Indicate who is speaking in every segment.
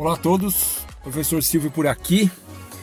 Speaker 1: Olá a todos, professor Silvio por aqui,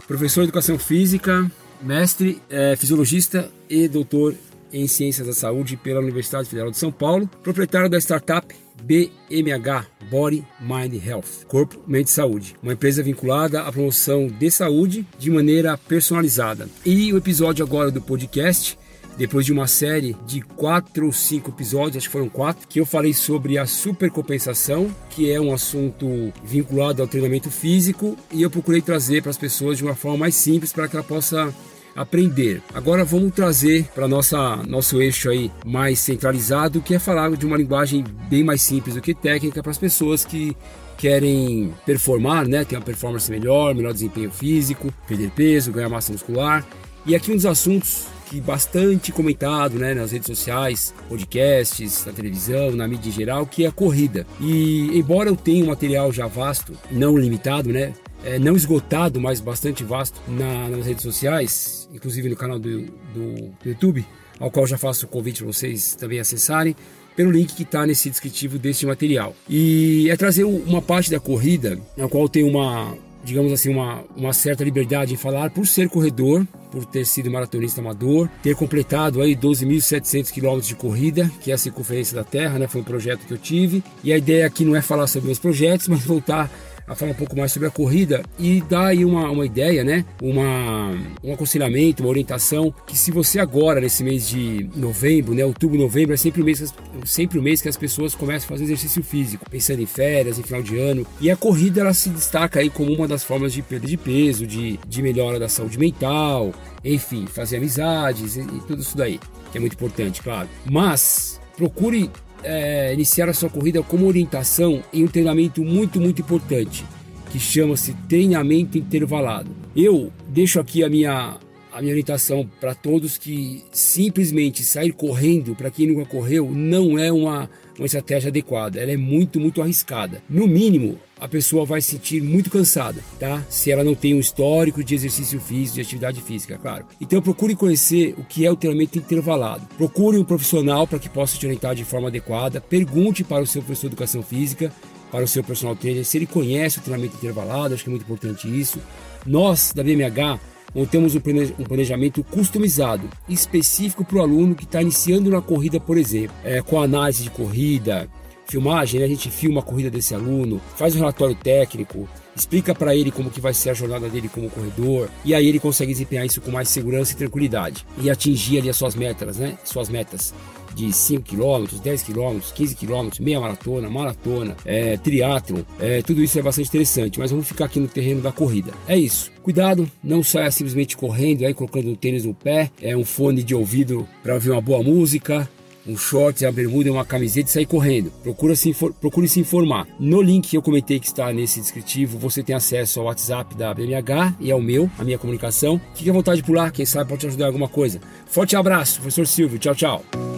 Speaker 1: professor de Educação Física, mestre, é, fisiologista e doutor em Ciências da Saúde pela Universidade Federal de São Paulo, proprietário da startup BMH Body Mind Health, Corpo, Mente e Saúde, uma empresa vinculada à promoção de saúde de maneira personalizada. E o episódio agora do podcast depois de uma série de quatro ou cinco episódios, acho que foram quatro, que eu falei sobre a supercompensação, que é um assunto vinculado ao treinamento físico, e eu procurei trazer para as pessoas de uma forma mais simples para que ela possa aprender. Agora vamos trazer para nossa nosso eixo aí mais centralizado, que é falar de uma linguagem bem mais simples do que técnica para as pessoas que querem performar, né, ter uma performance melhor, melhor desempenho físico, perder peso, ganhar massa muscular. E aqui um dos assuntos que bastante comentado né, nas redes sociais, podcasts, na televisão, na mídia em geral, que é a corrida. E embora eu tenha um material já vasto, não limitado, né, é, não esgotado, mas bastante vasto na, nas redes sociais, inclusive no canal do, do, do YouTube, ao qual já faço o convite para vocês também acessarem, pelo link que está nesse descritivo deste material. E é trazer uma parte da corrida, na qual tem uma, digamos assim, uma, uma certa liberdade em falar por ser corredor, por ter sido maratonista amador, ter completado aí 12.700 quilômetros de corrida, que é a circunferência da Terra, né? Foi um projeto que eu tive. E a ideia aqui não é falar sobre meus projetos, mas voltar a falar um pouco mais sobre a corrida e dar aí uma, uma ideia, né? Uma, um aconselhamento, uma orientação que se você agora, nesse mês de novembro, né? Outubro, novembro, é sempre o mês, sempre o mês que as pessoas começam a fazer exercício físico, pensando em férias, em final de ano. E a corrida, ela se destaca aí como uma das formas de perda de peso, de, de melhora da saúde mental, enfim, fazer amizades e, e tudo isso daí, que é muito importante, claro. Mas procure é, iniciar a sua corrida como orientação em um treinamento muito, muito importante, que chama-se treinamento intervalado. Eu deixo aqui a minha, a minha orientação para todos que simplesmente sair correndo, para quem nunca correu, não é uma, uma estratégia adequada, ela é muito, muito arriscada. No mínimo, a pessoa vai se sentir muito cansada, tá? Se ela não tem um histórico de exercício físico, de atividade física, claro. Então procure conhecer o que é o treinamento intervalado. Procure um profissional para que possa te orientar de forma adequada. Pergunte para o seu professor de educação física, para o seu personal trainer, se ele conhece o treinamento intervalado, acho que é muito importante isso. Nós, da BMH, montamos um planejamento customizado, específico para o aluno que está iniciando na corrida, por exemplo, é, com análise de corrida, filmagem, né? a gente filma a corrida desse aluno, faz um relatório técnico, explica para ele como que vai ser a jornada dele como corredor, e aí ele consegue desempenhar isso com mais segurança e tranquilidade e atingir ali as suas metas, né? Suas metas de 5 km, 10 km, 15 km, meia maratona, maratona, é, triatlon, é, tudo isso é bastante interessante, mas vamos ficar aqui no terreno da corrida. É isso. Cuidado, não saia simplesmente correndo aí, colocando o tênis no pé, é um fone de ouvido para ouvir uma boa música, um shorts, uma bermuda, uma camiseta e sair correndo. Procura se procure se informar. No link que eu comentei que está nesse descritivo, você tem acesso ao WhatsApp da BMH e ao meu, a minha comunicação. Fique à vontade por lá, quem sabe pode te ajudar em alguma coisa. Forte abraço, professor Silvio. Tchau, tchau.